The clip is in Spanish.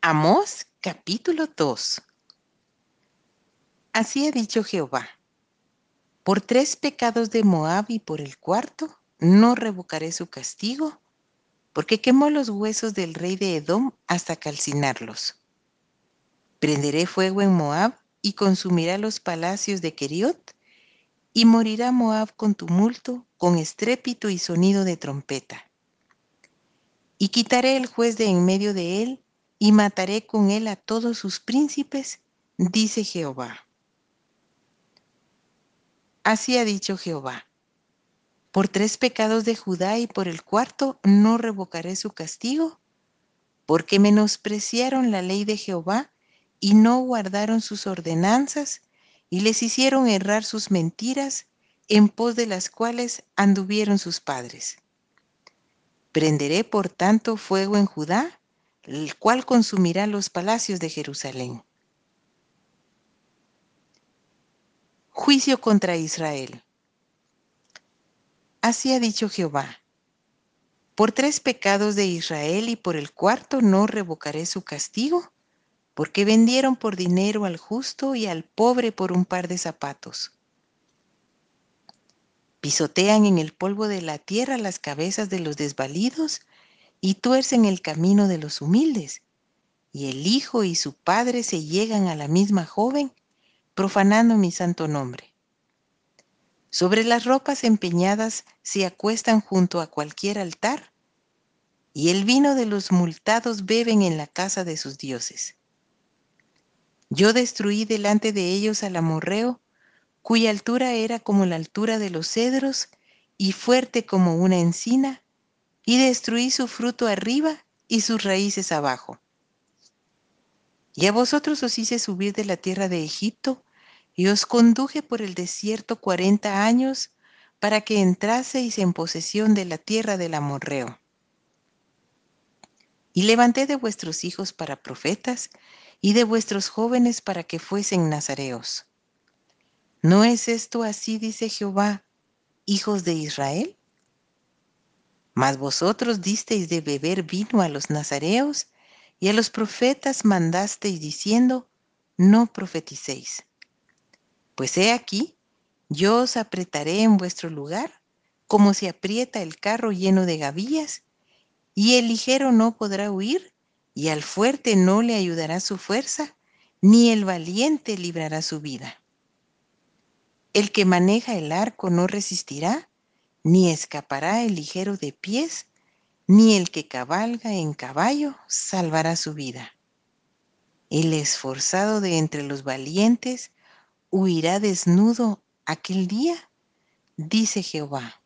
Amós capítulo 2 Así ha dicho Jehová, por tres pecados de Moab y por el cuarto, no revocaré su castigo, porque quemó los huesos del rey de Edom hasta calcinarlos. Prenderé fuego en Moab y consumirá los palacios de Keriot, y morirá Moab con tumulto, con estrépito y sonido de trompeta. Y quitaré el juez de en medio de él, y mataré con él a todos sus príncipes, dice Jehová. Así ha dicho Jehová. Por tres pecados de Judá y por el cuarto no revocaré su castigo, porque menospreciaron la ley de Jehová y no guardaron sus ordenanzas y les hicieron errar sus mentiras en pos de las cuales anduvieron sus padres. Prenderé por tanto fuego en Judá el cual consumirá los palacios de Jerusalén. Juicio contra Israel. Así ha dicho Jehová. Por tres pecados de Israel y por el cuarto no revocaré su castigo, porque vendieron por dinero al justo y al pobre por un par de zapatos. Pisotean en el polvo de la tierra las cabezas de los desvalidos y tuercen el camino de los humildes, y el hijo y su padre se llegan a la misma joven, profanando mi santo nombre. Sobre las ropas empeñadas se acuestan junto a cualquier altar, y el vino de los multados beben en la casa de sus dioses. Yo destruí delante de ellos al amorreo, cuya altura era como la altura de los cedros y fuerte como una encina, y destruí su fruto arriba y sus raíces abajo. Y a vosotros os hice subir de la tierra de Egipto, y os conduje por el desierto cuarenta años, para que entraseis en posesión de la tierra del amorreo. Y levanté de vuestros hijos para profetas, y de vuestros jóvenes para que fuesen nazareos. ¿No es esto así, dice Jehová, hijos de Israel? Mas vosotros disteis de beber vino a los nazareos y a los profetas mandasteis diciendo, no profeticéis. Pues he aquí, yo os apretaré en vuestro lugar, como se aprieta el carro lleno de gavillas, y el ligero no podrá huir, y al fuerte no le ayudará su fuerza, ni el valiente librará su vida. El que maneja el arco no resistirá, ni escapará el ligero de pies, ni el que cabalga en caballo salvará su vida. El esforzado de entre los valientes huirá desnudo aquel día, dice Jehová.